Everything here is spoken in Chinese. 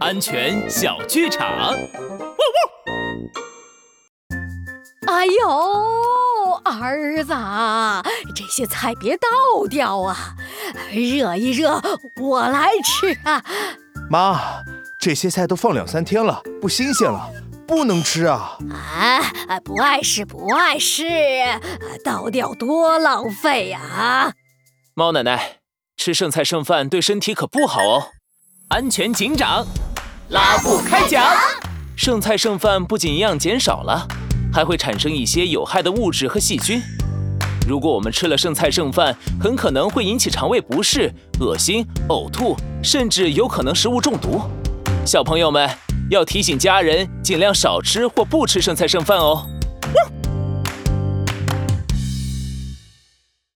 安全小剧场。哎呦，儿子，这些菜别倒掉啊，热一热我来吃啊。妈，这些菜都放两三天了，不新鲜了，不能吃啊。啊，不碍事，不碍事，倒掉多浪费呀！猫奶奶，吃剩菜剩饭对身体可不好哦。安全警长，拉布开讲。剩菜剩饭不仅营养减少了，还会产生一些有害的物质和细菌。如果我们吃了剩菜剩饭，很可能会引起肠胃不适、恶心、呕吐，甚至有可能食物中毒。小朋友们要提醒家人尽量少吃或不吃剩菜剩饭哦。